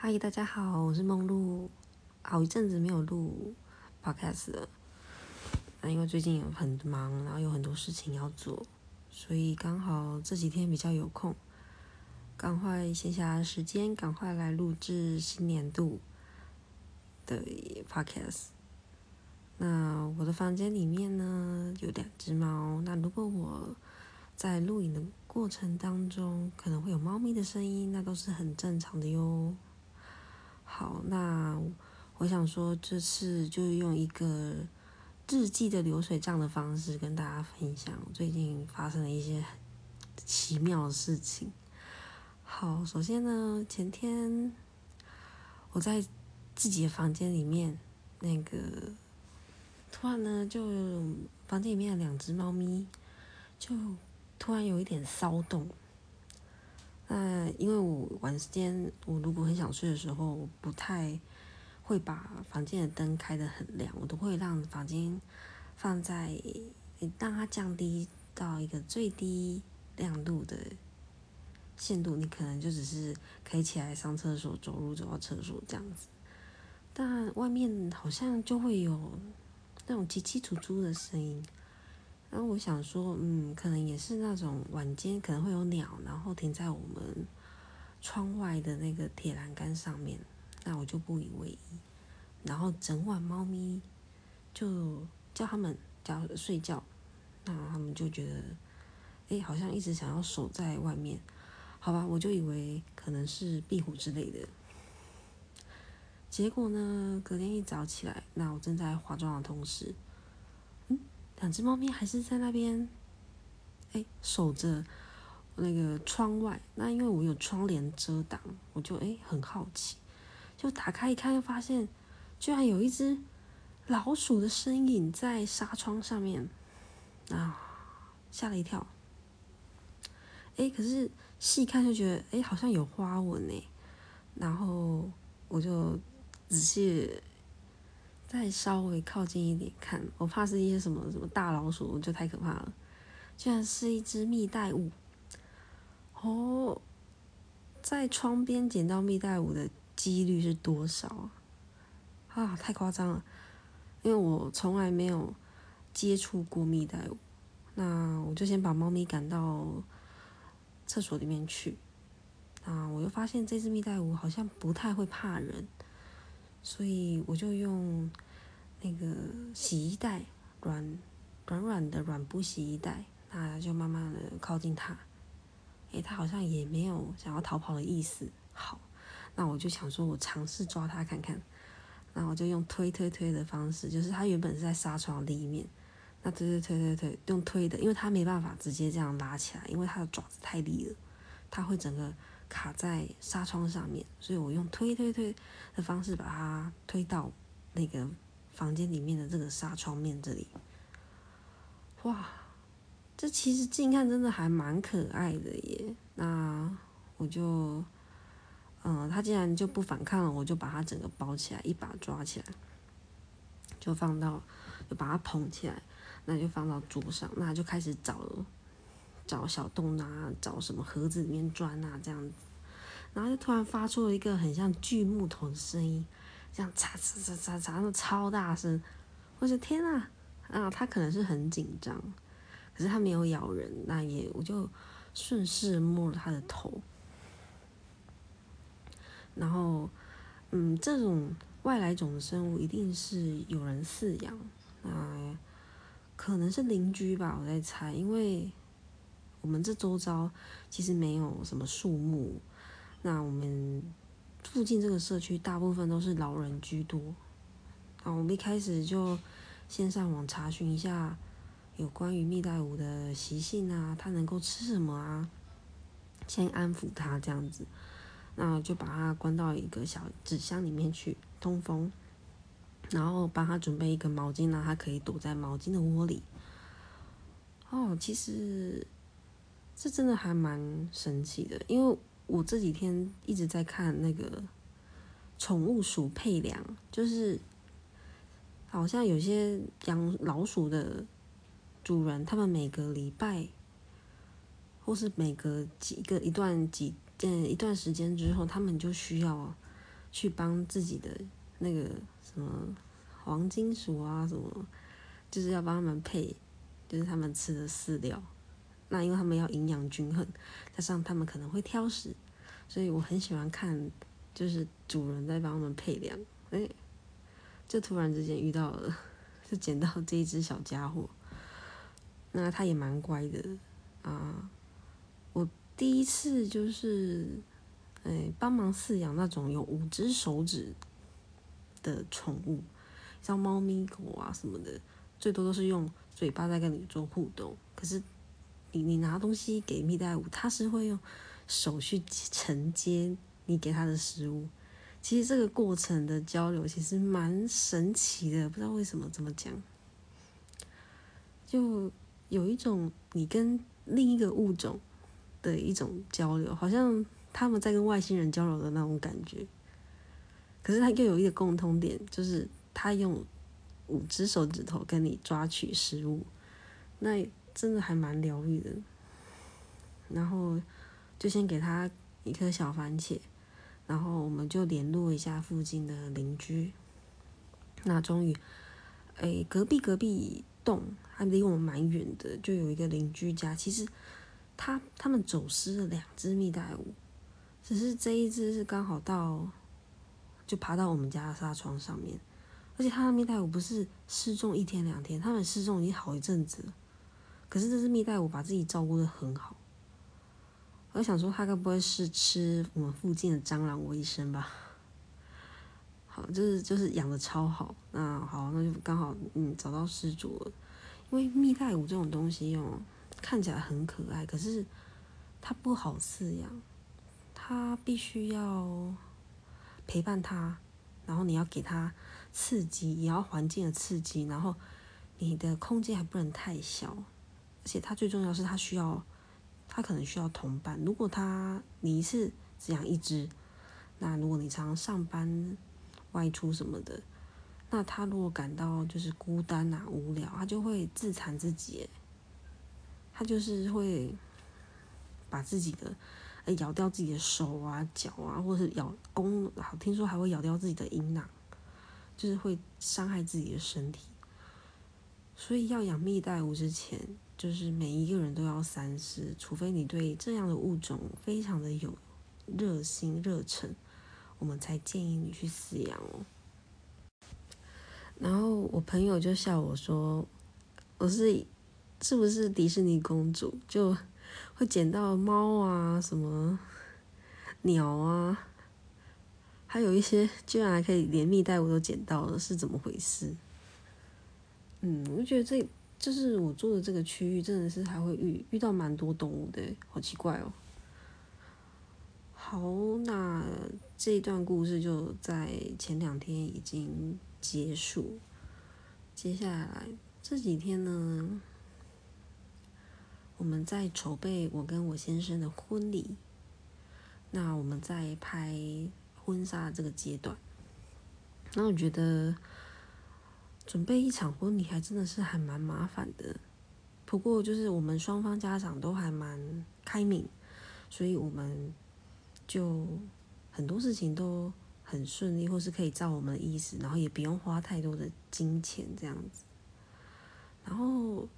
嗨，大家好，我是梦露。好一阵子没有录 podcast 了，那因为最近很忙，然后有很多事情要做，所以刚好这几天比较有空，赶快闲暇时间，赶快来录制新年度的 podcast。那我的房间里面呢有两只猫，那如果我在录影的过程当中可能会有猫咪的声音，那都是很正常的哟。好，那。我想说，这次就用一个日记的流水账的方式跟大家分享最近发生的一些奇妙的事情。好，首先呢，前天我在自己的房间里面，那个突然呢，就房间里面的两只猫咪就突然有一点骚动。那因为我晚时间，我如果很想睡的时候，我不太。会把房间的灯开得很亮，我都会让房间放在让它降低到一个最低亮度的限度。你可能就只是可以起来上厕所、走路走到厕所这样子，但外面好像就会有那种叽叽楚楚的声音。然后我想说，嗯，可能也是那种晚间可能会有鸟，然后停在我们窗外的那个铁栏杆上面。那我就不以为意，然后整晚猫咪就叫他们叫睡觉，那他们就觉得，哎，好像一直想要守在外面，好吧，我就以为可能是壁虎之类的。结果呢，隔天一早起来，那我正在化妆的同时，两只猫咪还是在那边，哎，守着那个窗外。那因为我有窗帘遮挡，我就哎很好奇。就打开一看，又发现居然有一只老鼠的身影在纱窗上面，啊，吓了一跳。哎，可是细看就觉得，哎，好像有花纹呢。然后我就仔细再稍微靠近一点看，我怕是一些什么什么大老鼠，就太可怕了。居然是一只蜜袋鼯。哦，在窗边捡到蜜袋鼯的。几率是多少啊？啊，太夸张了！因为我从来没有接触过蜜袋鼯，那我就先把猫咪赶到厕所里面去。那我又发现这只蜜袋鼯好像不太会怕人，所以我就用那个洗衣袋，软软软的软布洗衣袋，那就慢慢的靠近它。诶，它好像也没有想要逃跑的意思。好。那我就想说，我尝试抓它看看。那我就用推推推的方式，就是它原本是在纱窗里面，那推推推推推，用推的，因为它没办法直接这样拉起来，因为它的爪子太利了，它会整个卡在纱窗上面，所以我用推推推的方式把它推到那个房间里面的这个纱窗面这里。哇，这其实近看真的还蛮可爱的耶。那我就。嗯，它既然就不反抗了，我就把它整个包起来，一把抓起来，就放到，就把它捧起来，那就放到桌上，那就开始找了找小洞啊，找什么盒子里面钻啊，这样子，然后就突然发出了一个很像锯木头的声音，这样嚓嚓嚓嚓嚓，那超大声，我说天啊，啊，它可能是很紧张，可是它没有咬人，那也我就顺势摸了它的头。然后，嗯，这种外来种的生物一定是有人饲养，啊，可能是邻居吧，我在猜，因为我们这周遭其实没有什么树木，那我们附近这个社区大部分都是老人居多，啊，我们一开始就先上网查询一下有关于蜜袋鼯的习性啊，它能够吃什么啊，先安抚它这样子。那就把它关到一个小纸箱里面去通风，然后帮它准备一个毛巾，让它可以躲在毛巾的窝里。哦，其实这真的还蛮神奇的，因为我这几天一直在看那个宠物鼠配粮，就是好像有些养老鼠的主人，他们每个礼拜或是每隔几个一段几。嗯，一段时间之后，他们就需要去帮自己的那个什么黄金鼠啊什么，就是要帮他们配，就是他们吃的饲料。那因为他们要营养均衡，加上他们可能会挑食，所以我很喜欢看，就是主人在帮他们配粮。哎，就突然之间遇到了，就捡到这一只小家伙。那它也蛮乖的啊。我第一次就是，哎，帮忙饲养那种有五只手指的宠物，像猫咪狗啊什么的，最多都是用嘴巴在跟你做互动。可是你你拿东西给蜜袋鼯，它是会用手去承接你给它的食物。其实这个过程的交流其实蛮神奇的，不知道为什么怎么讲，就有一种你跟另一个物种的一种交流，好像他们在跟外星人交流的那种感觉。可是它又有一个共通点，就是它用五只手指头跟你抓取食物，那真的还蛮疗愈的。然后就先给他一颗小番茄。然后我们就联络一下附近的邻居，那终于，哎，隔壁隔壁栋还离我们蛮远的，就有一个邻居家，其实他他们走失了两只蜜袋鼯，只是这一只是刚好到，就爬到我们家的纱窗上面，而且他的蜜袋鼯不是失踪一天两天，他们失踪已经好一阵子了，可是这只蜜袋鼯把自己照顾的很好。我想说，他该不会是吃我们附近的蟑螂为生吧？好，就是就是养的超好。那好，那就刚好嗯找到失主了。因为蜜袋鼯这种东西哦，看起来很可爱，可是它不好饲养，它必须要陪伴它，然后你要给它刺激，也要环境的刺激，然后你的空间还不能太小，而且它最重要是它需要。它可能需要同伴。如果它你一次只养一只，那如果你常常上班、外出什么的，那它如果感到就是孤单啊、无聊，它就会自残自己。它就是会把自己的咬掉自己的手啊、脚啊，或者是咬攻，好听说还会咬掉自己的阴囊，就是会伤害自己的身体。所以要养蜜袋鼯之前。就是每一个人都要三思，除非你对这样的物种非常的有热心热忱，我们才建议你去饲养哦。然后我朋友就笑我说：“我是是不是迪士尼公主，就会捡到猫啊、什么鸟啊，还有一些居然还可以连蜜袋鼯都捡到了，是怎么回事？”嗯，我觉得这。就是我住的这个区域，真的是还会遇遇到蛮多动物的，好奇怪哦。好，那这一段故事就在前两天已经结束。接下来这几天呢，我们在筹备我跟我先生的婚礼。那我们在拍婚纱这个阶段，那我觉得。准备一场婚礼还真的是还蛮麻烦的，不过就是我们双方家长都还蛮开明，所以我们就很多事情都很顺利，或是可以照我们的意思，然后也不用花太多的金钱这样子。然后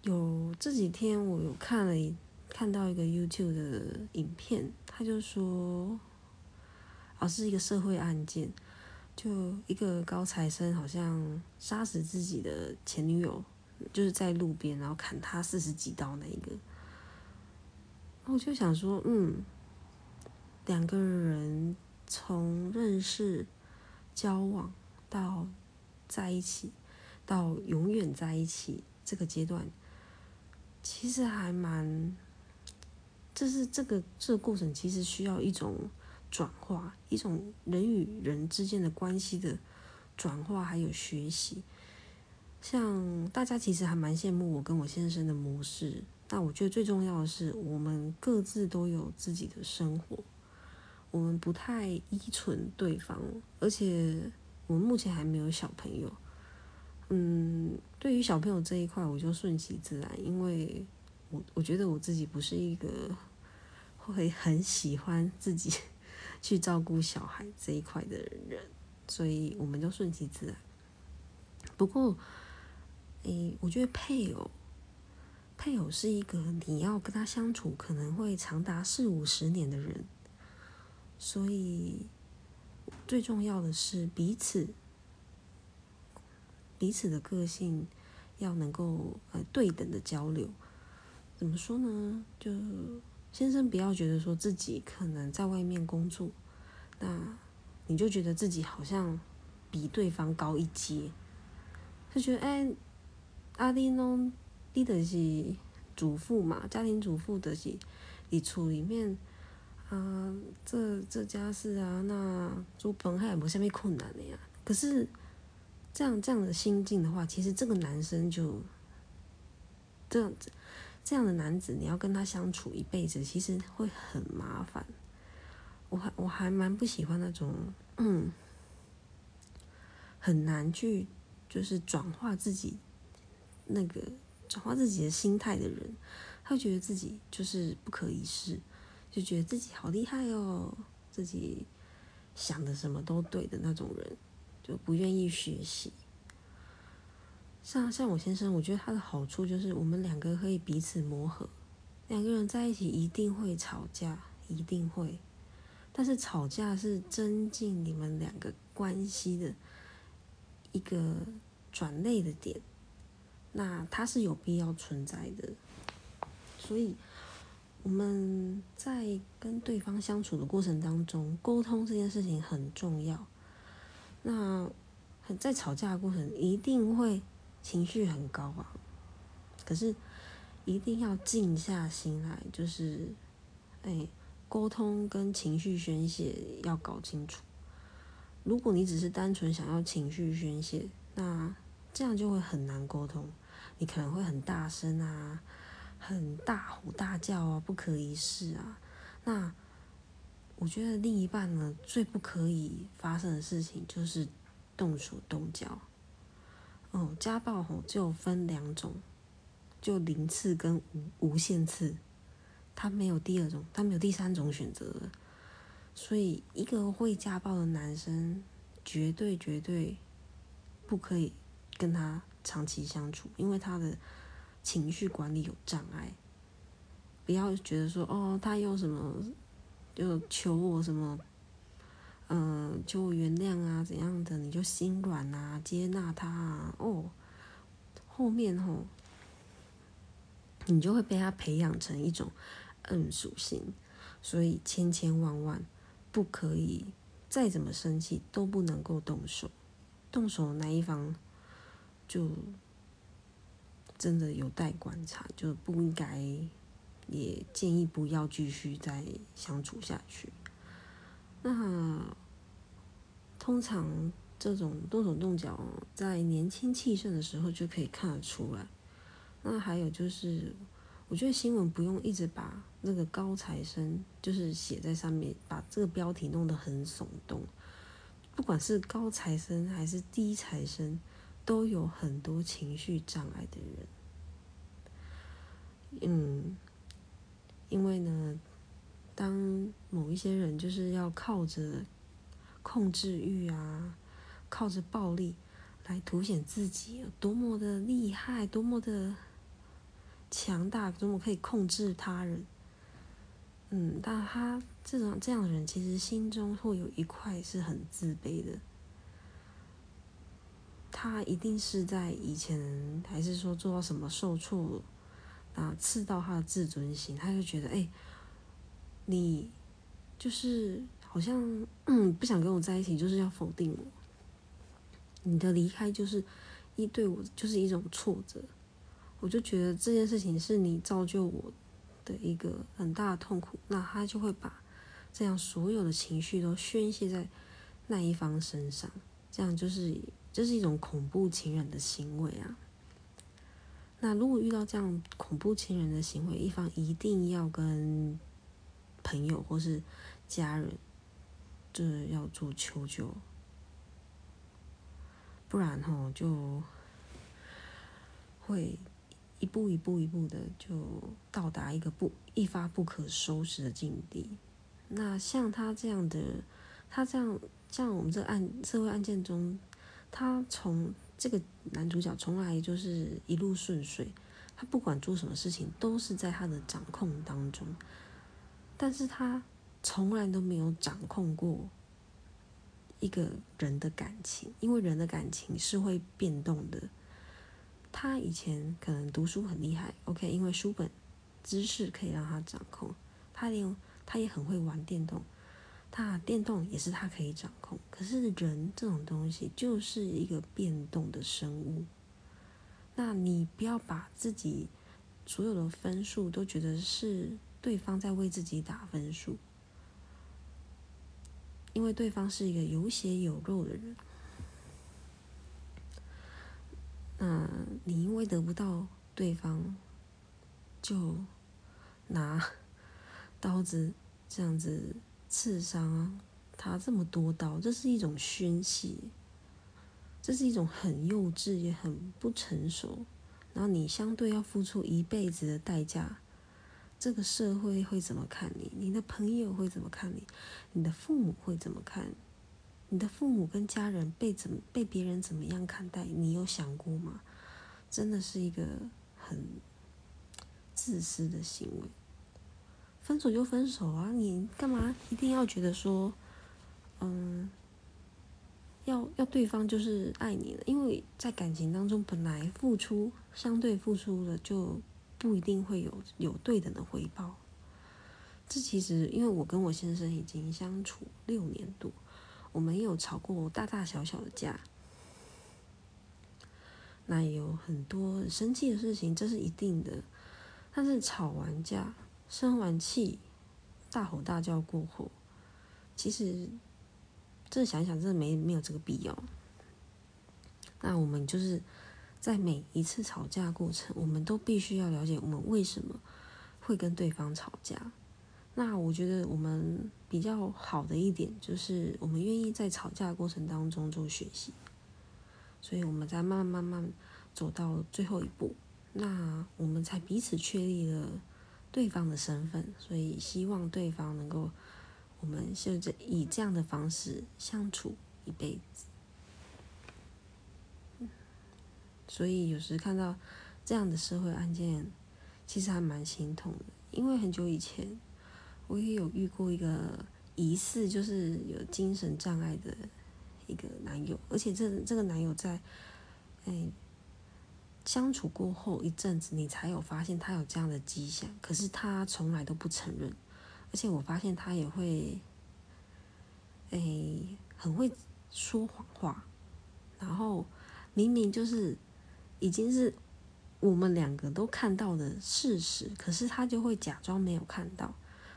有这几天我有看了看到一个 YouTube 的影片，他就说，哦是一个社会案件。就一个高材生，好像杀死自己的前女友，就是在路边，然后砍他四十几刀那一个。我就想说，嗯，两个人从认识、交往到在一起，到永远在一起这个阶段，其实还蛮，就是这个这个过程，其实需要一种。转化一种人与人之间的关系的转化，还有学习。像大家其实还蛮羡慕我跟我先生的模式，但我觉得最重要的是，我们各自都有自己的生活，我们不太依存对方，而且我目前还没有小朋友。嗯，对于小朋友这一块，我就顺其自然，因为我我觉得我自己不是一个会很喜欢自己。去照顾小孩这一块的人，所以我们就顺其自然。不过，诶，我觉得配偶，配偶是一个你要跟他相处可能会长达四五十年的人，所以最重要的是彼此，彼此的个性要能够呃对等的交流。怎么说呢？就先生不要觉得说自己可能在外面工作，那你就觉得自己好像比对方高一阶，他觉得哎，阿弟侬，你的是主妇嘛，家庭主妇的是，你厝里面啊，这这家事啊，那煮饭还有没下面困难的呀？可是这样这样的心境的话，其实这个男生就这样子。这样的男子，你要跟他相处一辈子，其实会很麻烦。我还我还蛮不喜欢那种，嗯，很难去就是转化自己那个转化自己的心态的人，他会觉得自己就是不可一世，就觉得自己好厉害哦，自己想的什么都对的那种人，就不愿意学习。像像我先生，我觉得他的好处就是我们两个可以彼此磨合。两个人在一起一定会吵架，一定会。但是吵架是增进你们两个关系的一个转类的点，那它是有必要存在的。所以我们在跟对方相处的过程当中，沟通这件事情很重要。那在吵架的过程一定会。情绪很高啊，可是一定要静下心来，就是，哎，沟通跟情绪宣泄要搞清楚。如果你只是单纯想要情绪宣泄，那这样就会很难沟通。你可能会很大声啊，很大吼大叫啊，不可一世啊。那我觉得另一半呢，最不可以发生的事情就是动手动脚。哦，家暴吼就分两种，就零次跟无无限次，他没有第二种，他没有第三种选择。所以，一个会家暴的男生，绝对绝对不可以跟他长期相处，因为他的情绪管理有障碍。不要觉得说，哦，他用什么就求我什么。嗯，就原谅啊，怎样的你就心软啊，接纳他啊，哦，后面吼，你就会被他培养成一种嗯属性，所以千千万万不可以再怎么生气都不能够动手，动手那一方就真的有待观察，就不应该，也建议不要继续再相处下去。那通常这种动手动脚，在年轻气盛的时候就可以看得出来。那还有就是，我觉得新闻不用一直把那个高材生就是写在上面，把这个标题弄得很耸动。不管是高材生还是低材生，都有很多情绪障碍的人。嗯，因为呢。当某一些人就是要靠着控制欲啊，靠着暴力来凸显自己有多么的厉害，多么的强大，多么可以控制他人。嗯，但他这种这样的人，其实心中会有一块是很自卑的。他一定是在以前，还是说做到什么受挫啊，刺到他的自尊心，他就觉得哎。你就是好像不想跟我在一起，就是要否定我。你的离开就是一对我就是一种挫折，我就觉得这件事情是你造就我的一个很大的痛苦。那他就会把这样所有的情绪都宣泄在那一方身上，这样就是这是一种恐怖情人的行为啊。那如果遇到这样恐怖情人的行为，一方一定要跟。朋友或是家人，这要做求救，不然吼就会一步一步一步的就到达一个不一发不可收拾的境地。那像他这样的，他这样像我们这个案社会案件中，他从这个男主角从来就是一路顺遂，他不管做什么事情都是在他的掌控当中，但是他从来都没有掌控过一个人的感情，因为人的感情是会变动的。他以前可能读书很厉害，OK，因为书本知识可以让他掌控。他连他也很会玩电动，他电动也是他可以掌控。可是人这种东西就是一个变动的生物，那你不要把自己所有的分数都觉得是对方在为自己打分数，因为对方是一个有血有肉的人。那，你因为得不到对方，就拿刀子这样子刺伤他这么多刀，这是一种宣泄，这是一种很幼稚也很不成熟。然后你相对要付出一辈子的代价，这个社会会怎么看你？你的朋友会怎么看你？你的父母会怎么看？你的父母跟家人被怎么被别人怎么样看待？你有想过吗？真的是一个很自私的行为。分手就分手啊，你干嘛一定要觉得说，嗯，要要对方就是爱你的？因为在感情当中，本来付出相对付出的就不一定会有有对等的回报。这其实因为我跟我先生已经相处六年多。我们有吵过大大小小的架，那也有很多生气的事情，这是一定的。但是吵完架、生完气、大吼大叫过后，其实这想想，真的没没有这个必要。那我们就是在每一次吵架过程，我们都必须要了解我们为什么会跟对方吵架。那我觉得我们比较好的一点就是，我们愿意在吵架过程当中做学习，所以我们在慢慢慢慢走到最后一步，那我们才彼此确立了对方的身份，所以希望对方能够，我们就这以这样的方式相处一辈子。所以有时看到这样的社会案件，其实还蛮心痛的，因为很久以前。我也有遇过一个疑似就是有精神障碍的一个男友，而且这这个男友在哎相处过后一阵子，你才有发现他有这样的迹象，可是他从来都不承认，而且我发现他也会哎很会说谎话，然后明明就是已经是我们两个都看到的事实，可是他就会假装没有看到。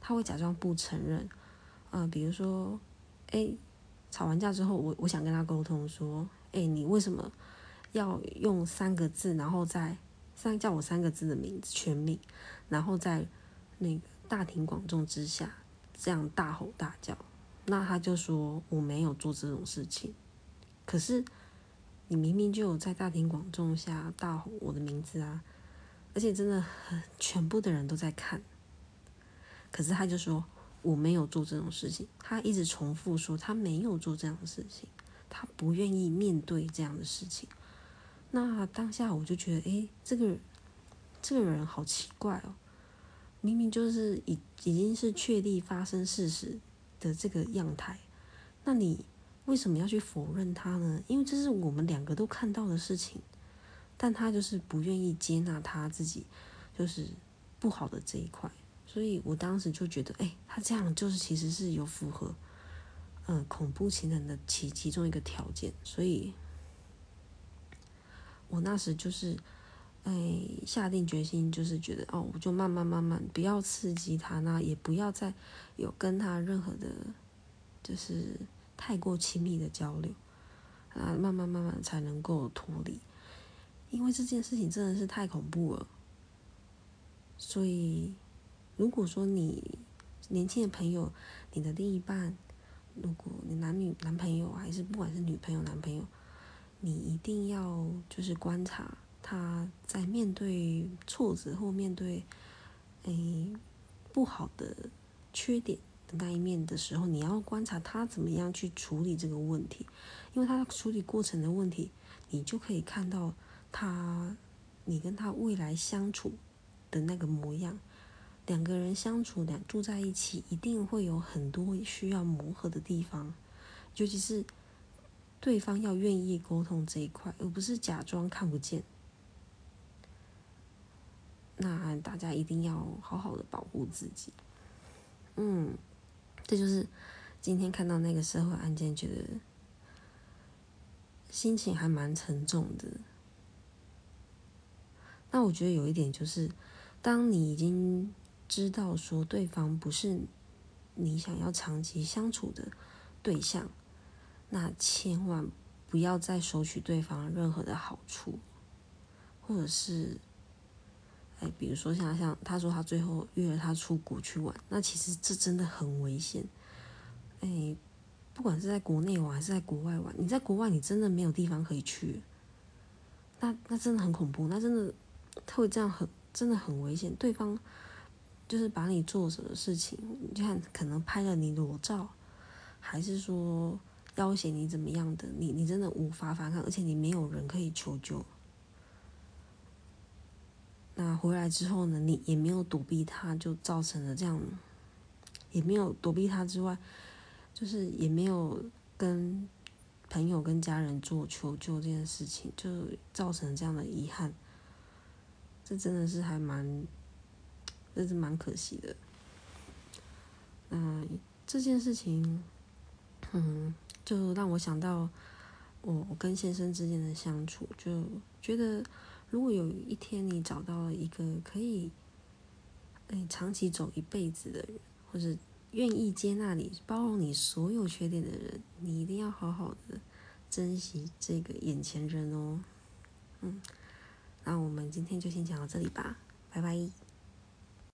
他会假装不承认，呃，比如说，哎，吵完架之后，我我想跟他沟通说，哎，你为什么要用三个字，然后再三叫我三个字的名字全名，然后在那个大庭广众之下这样大吼大叫？那他就说我没有做这种事情，可是你明明就有在大庭广众下大吼我的名字啊，而且真的很全部的人都在看。可是他就说我没有做这种事情，他一直重复说他没有做这样的事情，他不愿意面对这样的事情。那当下我就觉得，诶，这个这个人好奇怪哦，明明就是已已经是确立发生事实的这个样态，那你为什么要去否认他呢？因为这是我们两个都看到的事情，但他就是不愿意接纳他自己就是不好的这一块。所以我当时就觉得，哎，他这样就是其实是有符合，嗯，恐怖情人的其其中一个条件。所以，我那时就是，哎，下定决心，就是觉得，哦，我就慢慢慢慢，不要刺激他，那也不要再有跟他任何的，就是太过亲密的交流，啊，慢慢慢慢才能够脱离，因为这件事情真的是太恐怖了，所以。如果说你年轻的朋友，你的另一半，如果你男女男朋友还是不管是女朋友男朋友，你一定要就是观察他在面对挫折或面对诶不好的缺点那一面的时候，你要观察他怎么样去处理这个问题，因为他处理过程的问题，你就可以看到他，你跟他未来相处的那个模样。两个人相处，两住在一起，一定会有很多需要磨合的地方，尤其是对方要愿意沟通这一块，而不是假装看不见。那大家一定要好好的保护自己。嗯，这就是今天看到那个社会案件，觉得心情还蛮沉重的。那我觉得有一点就是，当你已经知道说对方不是你想要长期相处的对象，那千万不要再收取对方任何的好处，或者是。哎，比如说像像他说他最后约了他出国去玩，那其实这真的很危险。哎，不管是在国内玩还是在国外玩，你在国外你真的没有地方可以去，那那真的很恐怖，那真的他会这样很真的很危险。对方就是把你做什么事情，你看可能拍了你裸照，还是说要挟你怎么样的，你你真的无法反抗，而且你没有人可以求救。那回来之后呢？你也没有躲避他，就造成了这样，也没有躲避他之外，就是也没有跟朋友跟家人做求救这件事情，就造成这样的遗憾。这真的是还蛮，这是蛮可惜的。嗯，这件事情，嗯，就让我想到我我跟先生之间的相处，就觉得。如果有一天你找到了一个可以，哎，长期走一辈子的人，或者愿意接纳你、包容你所有缺点的人，你一定要好好的珍惜这个眼前人哦。嗯，那我们今天就先讲到这里吧，拜拜。